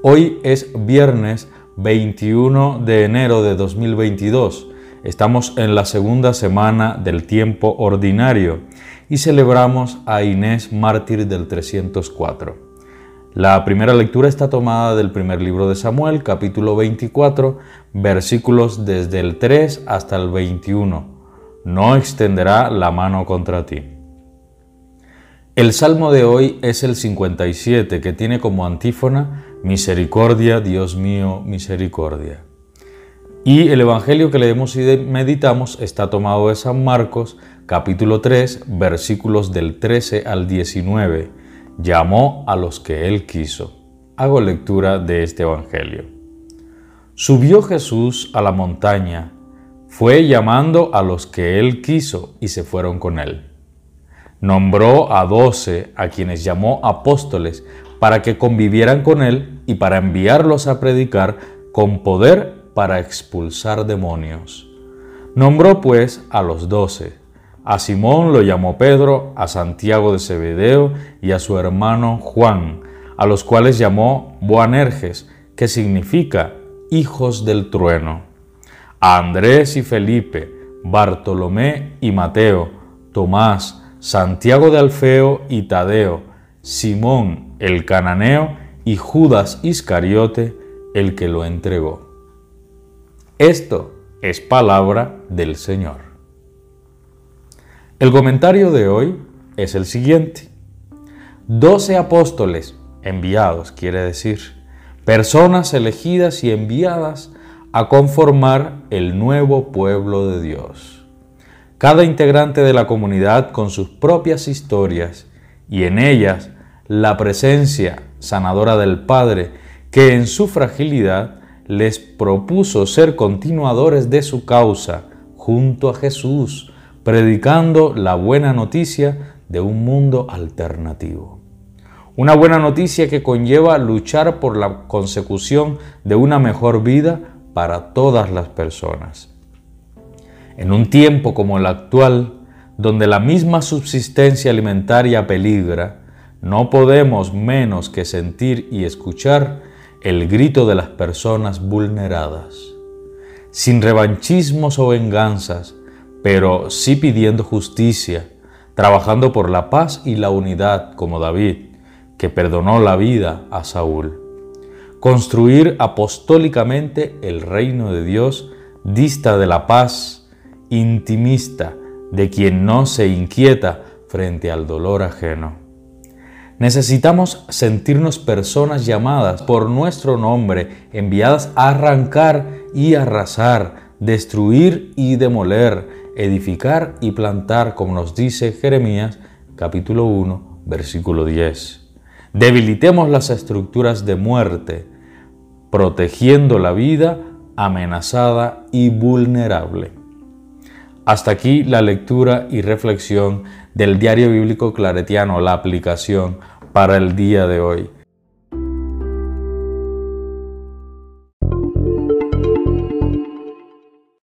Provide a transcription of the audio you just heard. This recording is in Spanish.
Hoy es viernes 21 de enero de 2022. Estamos en la segunda semana del tiempo ordinario y celebramos a Inés mártir del 304. La primera lectura está tomada del primer libro de Samuel, capítulo 24, versículos desde el 3 hasta el 21. No extenderá la mano contra ti. El salmo de hoy es el 57 que tiene como antífona Misericordia, Dios mío, misericordia. Y el Evangelio que leemos y meditamos está tomado de San Marcos, capítulo 3, versículos del 13 al 19. Llamó a los que él quiso. Hago lectura de este Evangelio. Subió Jesús a la montaña, fue llamando a los que él quiso y se fueron con él. Nombró a doce a quienes llamó apóstoles para que convivieran con él y para enviarlos a predicar con poder para expulsar demonios. Nombró pues a los doce. A Simón lo llamó Pedro, a Santiago de Zebedeo y a su hermano Juan, a los cuales llamó Boanerges, que significa hijos del trueno. A Andrés y Felipe, Bartolomé y Mateo, Tomás, Santiago de Alfeo y Tadeo, Simón el cananeo y Judas Iscariote el que lo entregó. Esto es palabra del Señor. El comentario de hoy es el siguiente. Doce apóstoles enviados, quiere decir, personas elegidas y enviadas a conformar el nuevo pueblo de Dios cada integrante de la comunidad con sus propias historias y en ellas la presencia sanadora del Padre que en su fragilidad les propuso ser continuadores de su causa junto a Jesús, predicando la buena noticia de un mundo alternativo. Una buena noticia que conlleva luchar por la consecución de una mejor vida para todas las personas. En un tiempo como el actual, donde la misma subsistencia alimentaria peligra, no podemos menos que sentir y escuchar el grito de las personas vulneradas, sin revanchismos o venganzas, pero sí pidiendo justicia, trabajando por la paz y la unidad como David, que perdonó la vida a Saúl. Construir apostólicamente el reino de Dios dista de la paz intimista de quien no se inquieta frente al dolor ajeno. Necesitamos sentirnos personas llamadas por nuestro nombre, enviadas a arrancar y arrasar, destruir y demoler, edificar y plantar, como nos dice Jeremías capítulo 1, versículo 10. Debilitemos las estructuras de muerte, protegiendo la vida amenazada y vulnerable. Hasta aquí la lectura y reflexión del diario bíblico claretiano, la aplicación para el día de hoy.